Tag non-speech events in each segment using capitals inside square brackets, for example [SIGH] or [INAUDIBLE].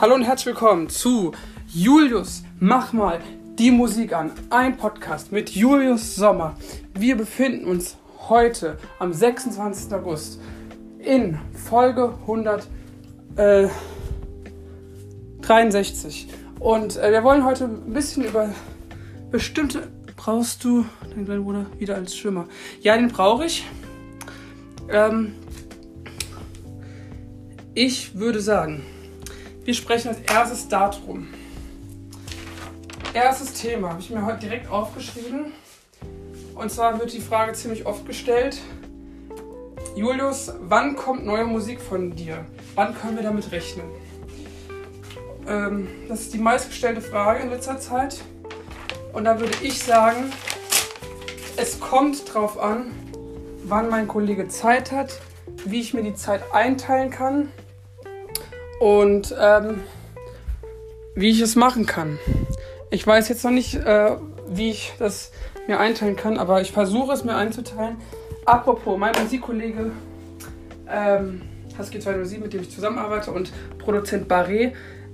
Hallo und herzlich willkommen zu Julius, mach mal die Musik an. Ein Podcast mit Julius Sommer. Wir befinden uns heute am 26. August in Folge 163. Und äh, wir wollen heute ein bisschen über bestimmte. Brauchst du deinen kleinen Bruder wieder als Schwimmer? Ja, den brauche ich. Ähm, ich würde sagen, wir sprechen als erstes darum. Erstes Thema habe ich mir heute direkt aufgeschrieben. Und zwar wird die Frage ziemlich oft gestellt. Julius, wann kommt neue Musik von dir? Wann können wir damit rechnen? Ähm, das ist die meistgestellte Frage in letzter Zeit. Und da würde ich sagen, es kommt drauf an, wann mein Kollege Zeit hat, wie ich mir die Zeit einteilen kann und ähm, wie ich es machen kann. Ich weiß jetzt noch nicht, äh, wie ich das mir einteilen kann, aber ich versuche es mir einzuteilen. Apropos, mein Musikkollege ähm, Husky 207, mit dem ich zusammenarbeite, und Produzent Barré,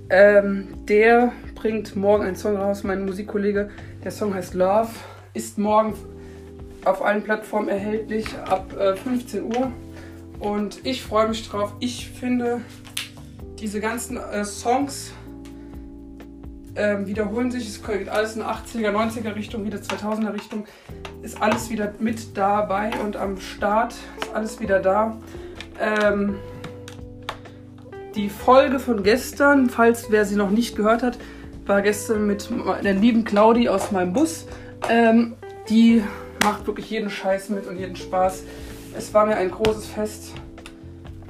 ähm, der bringt morgen einen Song raus, mein Musikkollege. Der Song heißt Love, ist morgen auf allen Plattformen erhältlich ab äh, 15 Uhr. Und ich freue mich drauf. Ich finde, diese ganzen äh, Songs ähm, wiederholen sich. Es geht alles in 80er, 90er Richtung, wieder 2000er Richtung. Ist alles wieder mit dabei und am Start ist alles wieder da. Ähm, die Folge von gestern, falls wer sie noch nicht gehört hat, war gestern mit der lieben Claudi aus meinem Bus. Ähm, die macht wirklich jeden Scheiß mit und jeden Spaß. Es war mir ein großes Fest.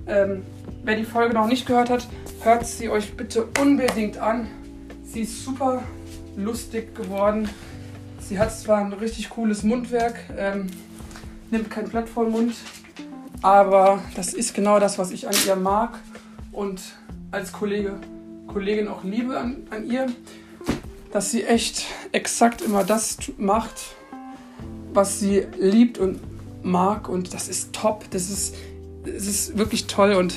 Ähm, wer die Folge noch nicht gehört hat, hört sie euch bitte unbedingt an. Sie ist super lustig geworden. Sie hat zwar ein richtig cooles Mundwerk, ähm, nimmt kein Blatt vor Mund, aber das ist genau das, was ich an ihr mag und als Kollege, Kollegin auch liebe an, an ihr, dass sie echt exakt immer das macht, was sie liebt und mag und das ist top, das ist, das ist wirklich toll und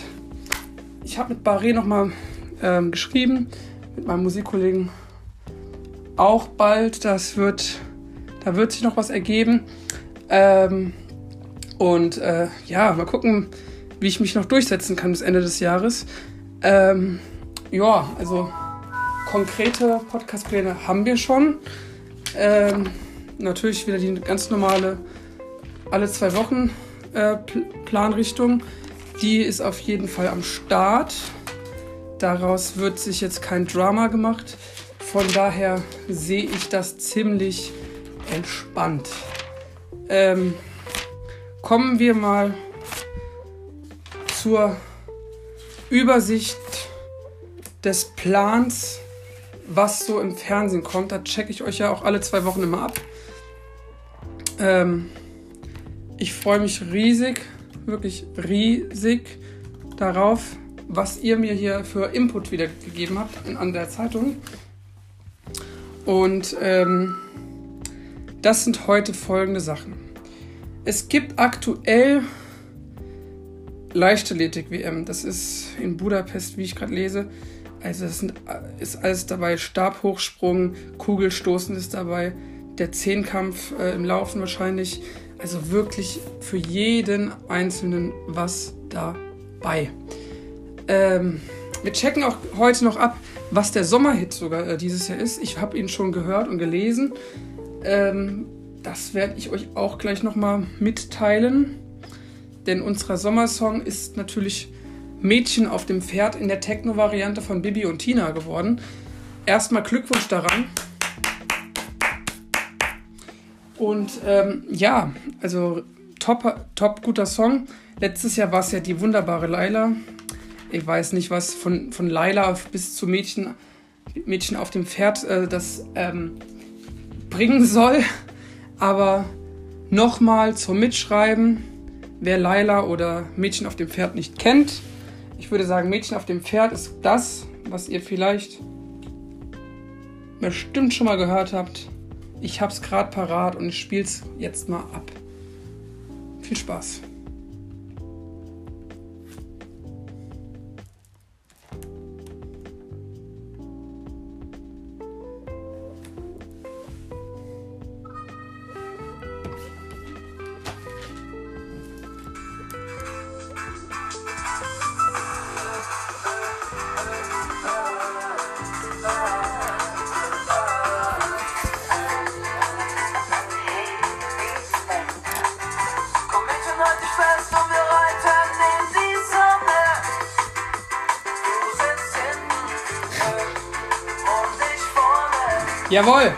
ich habe mit Barré nochmal ähm, geschrieben, mit meinem Musikkollegen auch bald. Das wird, da wird sich noch was ergeben. Ähm, und äh, ja, mal gucken, wie ich mich noch durchsetzen kann bis Ende des Jahres. Ähm, ja, also konkrete Podcast-Pläne haben wir schon. Ähm, natürlich wieder die ganz normale alle zwei Wochen äh, Planrichtung. Die ist auf jeden Fall am Start. Daraus wird sich jetzt kein Drama gemacht. Von daher sehe ich das ziemlich entspannt. Ähm, kommen wir mal zur Übersicht des Plans, was so im Fernsehen kommt. Da checke ich euch ja auch alle zwei Wochen immer ab. Ähm, ich freue mich riesig wirklich riesig darauf, was ihr mir hier für Input wieder gegeben habt an der Zeitung. Und ähm, das sind heute folgende Sachen. Es gibt aktuell Leichtathletik-WM. Das ist in Budapest, wie ich gerade lese. Also es ist alles dabei. Stabhochsprung, Kugelstoßen ist dabei. Der Zehnkampf äh, im Laufen wahrscheinlich. Also wirklich für jeden Einzelnen was dabei. Ähm, wir checken auch heute noch ab, was der Sommerhit sogar äh, dieses Jahr ist. Ich habe ihn schon gehört und gelesen. Ähm, das werde ich euch auch gleich nochmal mitteilen. Denn unser Sommersong ist natürlich Mädchen auf dem Pferd in der Techno-Variante von Bibi und Tina geworden. Erstmal Glückwunsch daran. Und ähm, ja, also top, top guter Song. Letztes Jahr war es ja die wunderbare Laila. Ich weiß nicht, was von, von Laila bis zu Mädchen, Mädchen auf dem Pferd äh, das ähm, bringen soll. Aber nochmal zum Mitschreiben, wer Laila oder Mädchen auf dem Pferd nicht kennt. Ich würde sagen, Mädchen auf dem Pferd ist das, was ihr vielleicht bestimmt schon mal gehört habt ich hab's gerade parat und ich spiel's jetzt mal ab. Viel Spaß. Jawohl.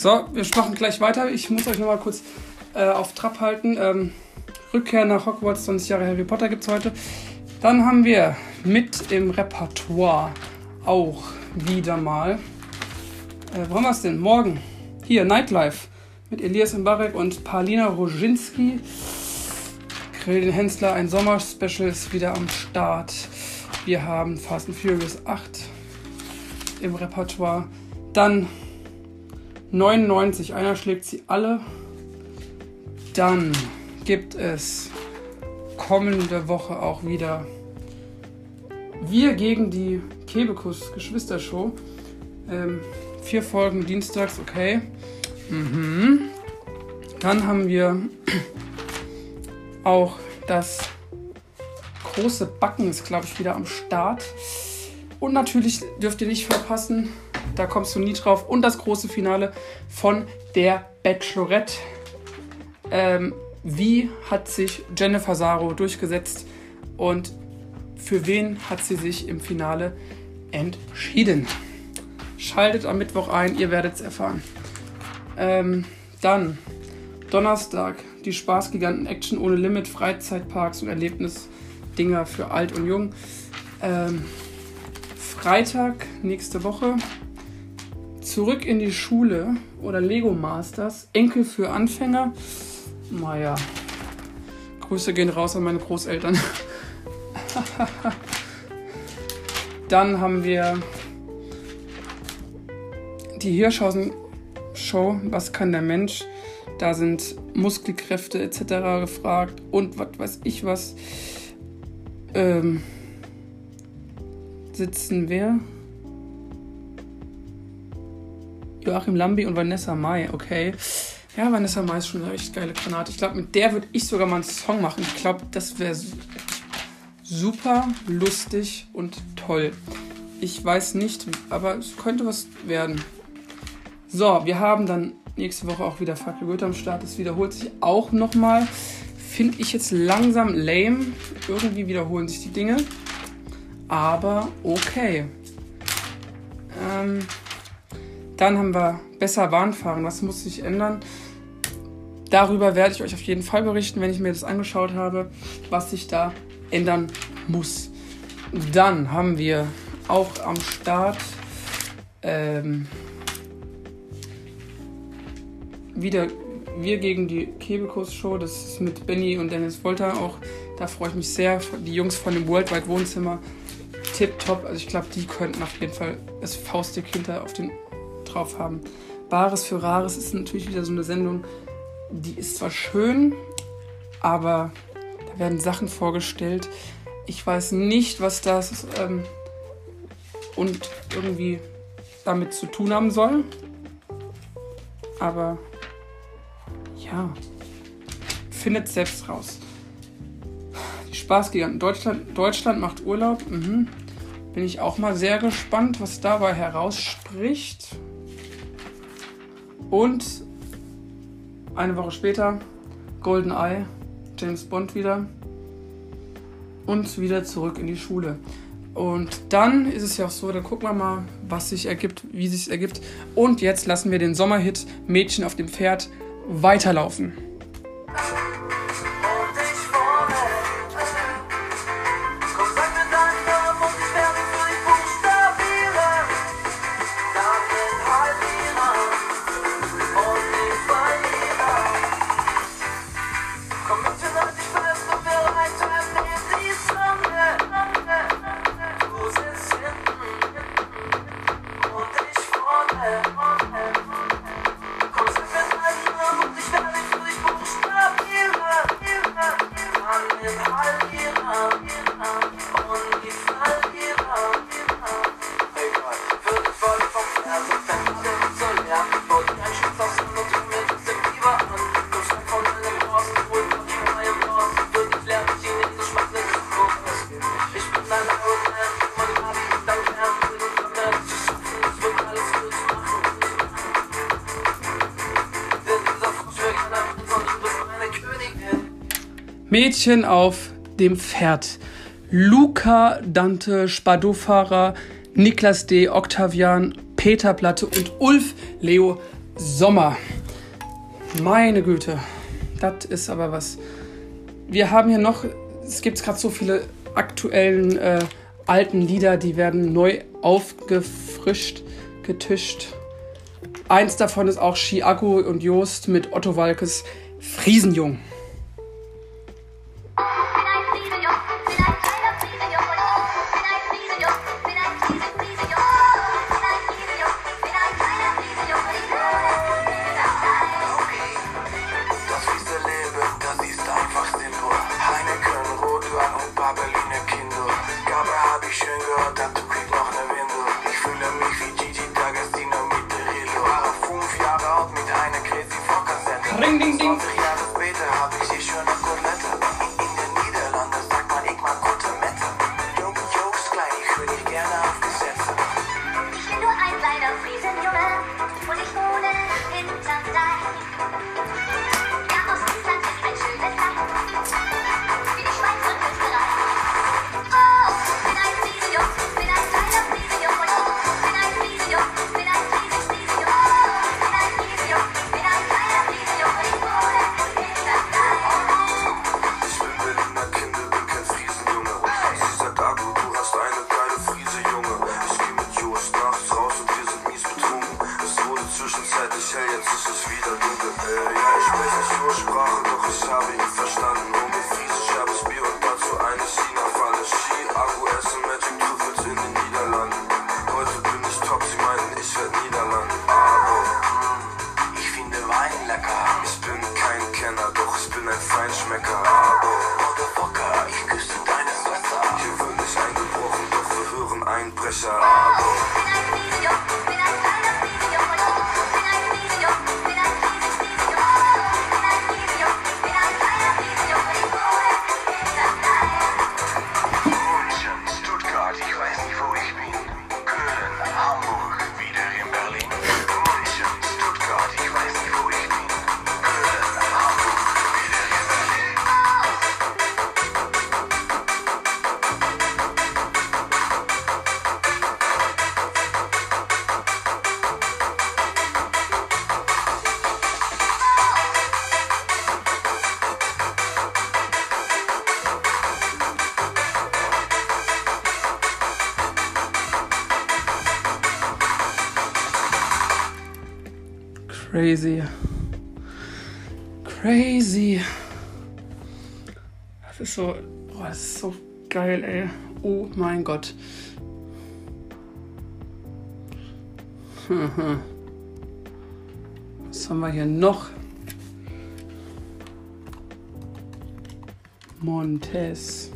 So, wir machen gleich weiter. Ich muss euch noch mal kurz äh, auf Trab halten. Ähm, Rückkehr nach Hogwarts, 20 Jahre Harry Potter gibt es heute. Dann haben wir mit im Repertoire auch wieder mal. Äh, wo haben wir es denn? Morgen. Hier, Nightlife mit Elias Mbarek und Paulina Roginski. Grill den Hensler, ein Sommerspecial ist wieder am Start. Wir haben Fast and Furious 8 im Repertoire. Dann 99, einer schlägt sie alle. Dann gibt es kommende Woche auch wieder Wir gegen die Kebekus Geschwistershow. Ähm, vier Folgen dienstags, okay. Mhm. Dann haben wir [CLEARS THROAT] auch das große Backen ist, glaube ich, wieder am Start. Und natürlich dürft ihr nicht verpassen, da kommst du nie drauf. Und das große Finale von der Bachelorette. Ähm, wie hat sich Jennifer Saro durchgesetzt und für wen hat sie sich im Finale entschieden? Schaltet am Mittwoch ein, ihr werdet es erfahren. Ähm, dann Donnerstag, die Spaßgiganten Action ohne Limit, Freizeitparks und Erlebnisdinger für alt und jung. Ähm, Freitag, nächste Woche, zurück in die Schule oder Lego Masters, Enkel für Anfänger. Naja, Grüße gehen raus an meine Großeltern. [LAUGHS] Dann haben wir die Hirschhausen Show, was kann der Mensch? Da sind Muskelkräfte etc. gefragt und was weiß ich was. Ähm, sitzen wer? Joachim Lambi und Vanessa Mai, okay. Ja, Vanessa Mai ist schon eine echt geile Granate. Ich glaube, mit der würde ich sogar mal einen Song machen. Ich glaube, das wäre super lustig und toll. Ich weiß nicht, aber es könnte was werden. So, wir haben dann nächste Woche auch wieder Fackel Goethe am Start. Das wiederholt sich auch nochmal. Finde ich jetzt langsam lame. Irgendwie wiederholen sich die Dinge. Aber okay. Ähm, dann haben wir besser Bahnfahren. Was muss sich ändern? Darüber werde ich euch auf jeden Fall berichten, wenn ich mir das angeschaut habe, was sich da ändern muss. Dann haben wir auch am Start ähm, wieder wir gegen die Kebekus-Show. Das ist mit Benny und Dennis Wolter auch. Da freue ich mich sehr. Die Jungs von dem Worldwide Wohnzimmer. Tipptopp. Also ich glaube, die könnten auf jeden Fall das Faustdick hinter auf den drauf haben. Bares für Rares ist natürlich wieder so eine Sendung, die ist zwar schön, aber da werden Sachen vorgestellt. Ich weiß nicht, was das ähm, und irgendwie damit zu tun haben soll. Aber ja, findet selbst raus. Die Spaßgiganten. Deutschland, Deutschland macht Urlaub. Mhm. Bin ich auch mal sehr gespannt, was dabei herausspricht. Und eine Woche später Golden Eye, James Bond wieder. Und wieder zurück in die Schule. Und dann ist es ja auch so, dann gucken wir mal, was sich ergibt, wie sich ergibt. Und jetzt lassen wir den Sommerhit Mädchen auf dem Pferd weiterlaufen. Mädchen auf dem Pferd. Luca, Dante, Spadofahrer, Niklas D., Octavian, Peter Platte und Ulf Leo Sommer. Meine Güte, das ist aber was. Wir haben hier noch, es gibt gerade so viele aktuellen äh, alten Lieder, die werden neu aufgefrischt, getischt. Eins davon ist auch Chiago und Jost mit Otto Walkes Friesenjung. Crazy. Crazy. Das ist so. Oh, das ist so geil, ey. Oh mein Gott. [LAUGHS] Was haben wir hier noch? Montes.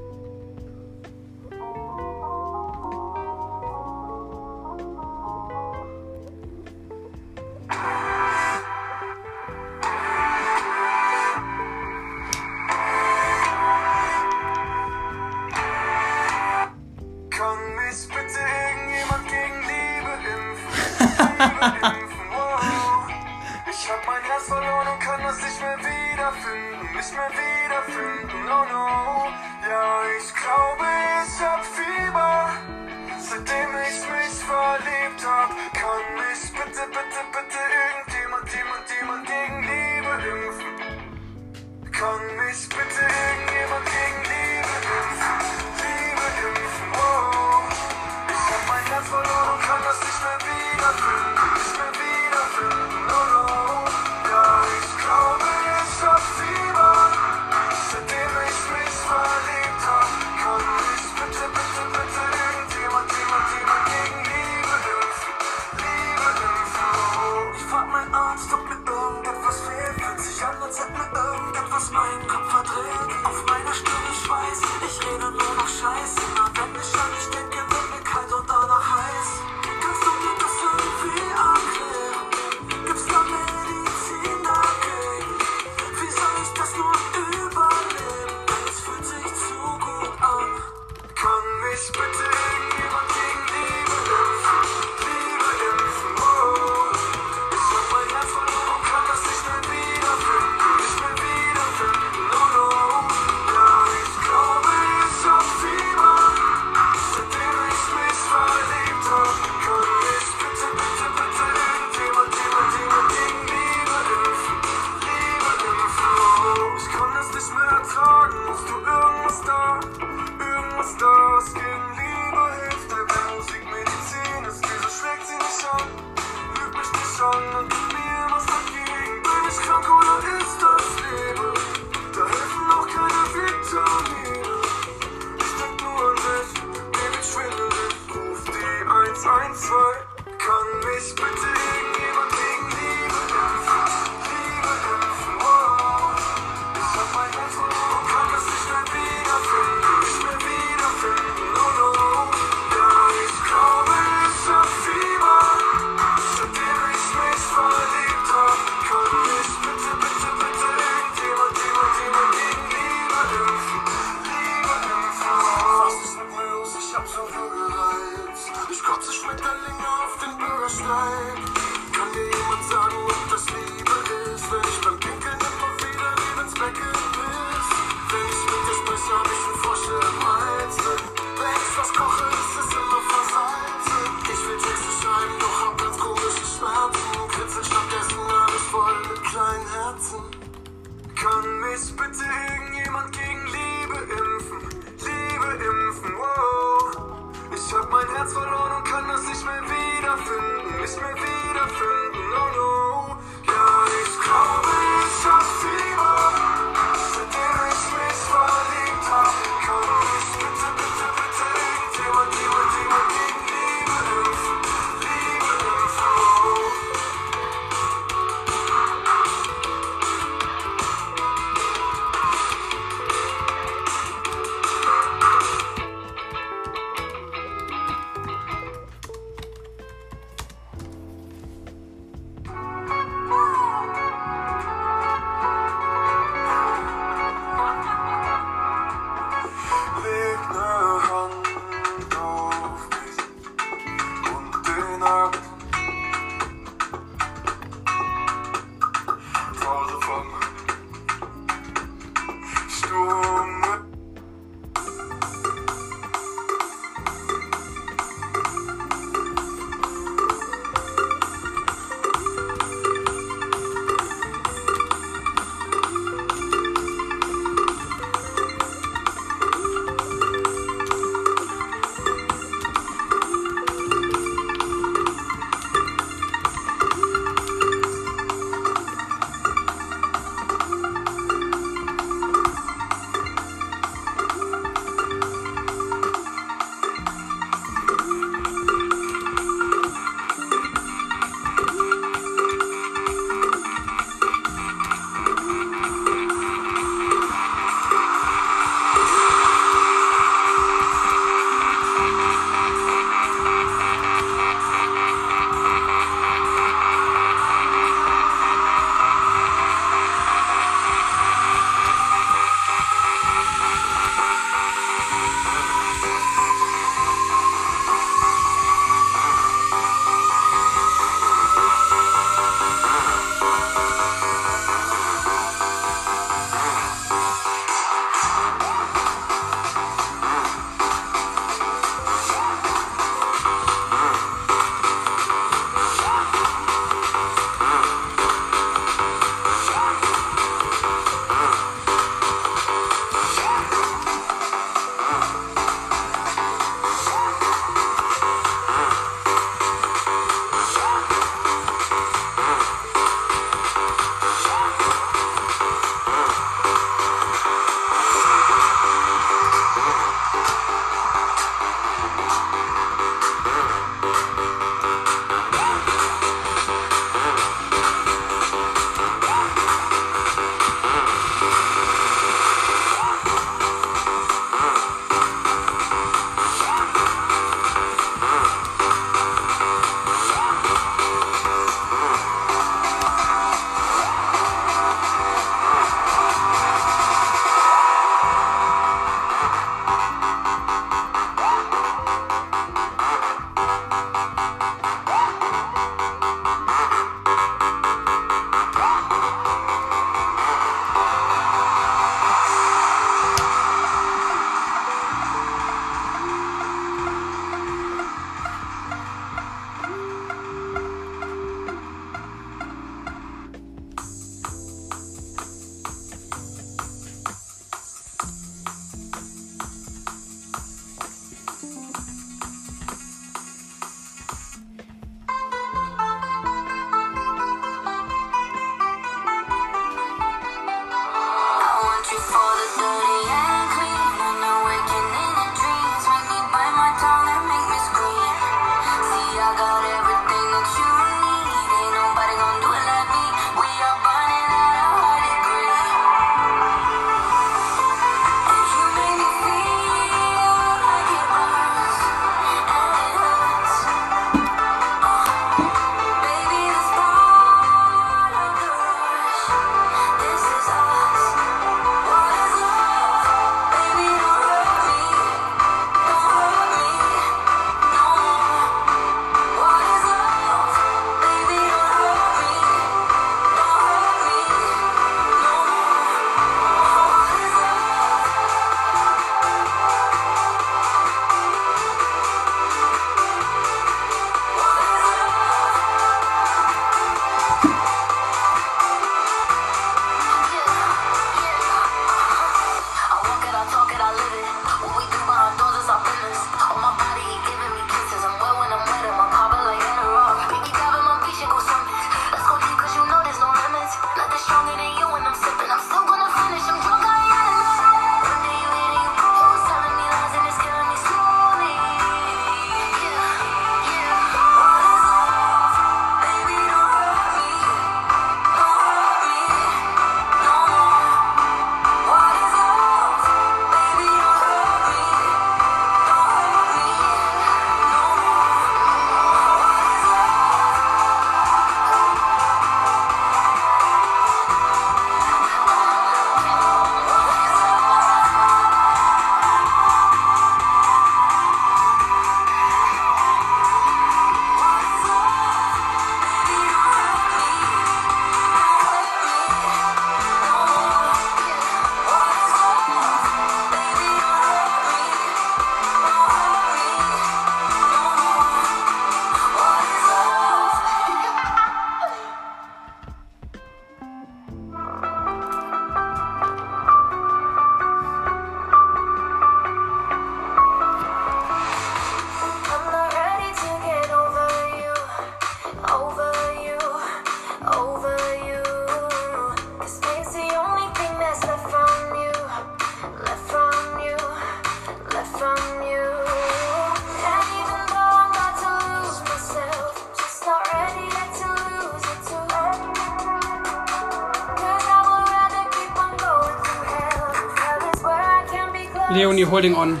Holding On.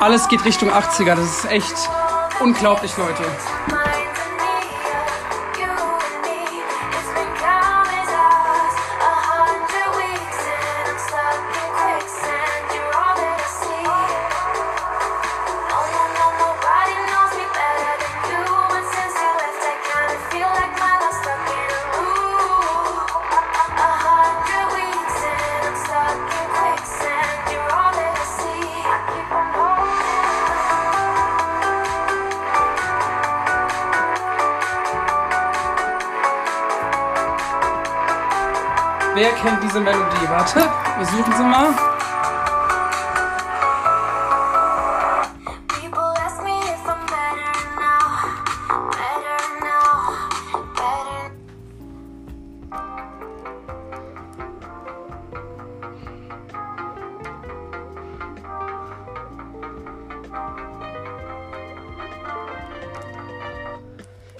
Alles geht Richtung 80er. Das ist echt unglaublich, Leute. Kennt diese Melodie? Warte, wir suchen sie mal.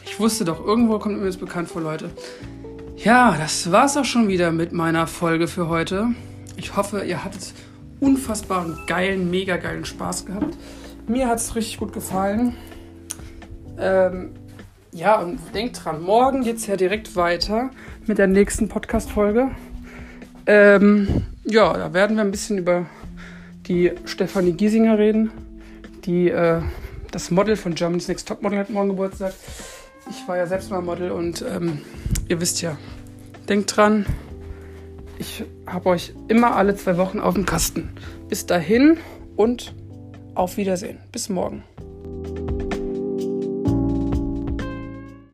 Ich wusste doch, irgendwo kommt mir das bekannt vor, Leute. Ja, das war's auch schon wieder mit meiner Folge für heute. Ich hoffe, ihr hattet unfassbaren, geilen, mega geilen Spaß gehabt. Mir hat's richtig gut gefallen. Ähm, ja, und denkt dran, morgen geht's ja direkt weiter mit der nächsten Podcast-Folge. Ähm, ja, da werden wir ein bisschen über die Stefanie Giesinger reden, die äh, das Model von Germany's Next Topmodel hat morgen Geburtstag. Ich war ja selbst mal Model und ähm, ihr wisst ja, denkt dran, ich habe euch immer alle zwei Wochen auf dem Kasten. Bis dahin und auf Wiedersehen. Bis morgen.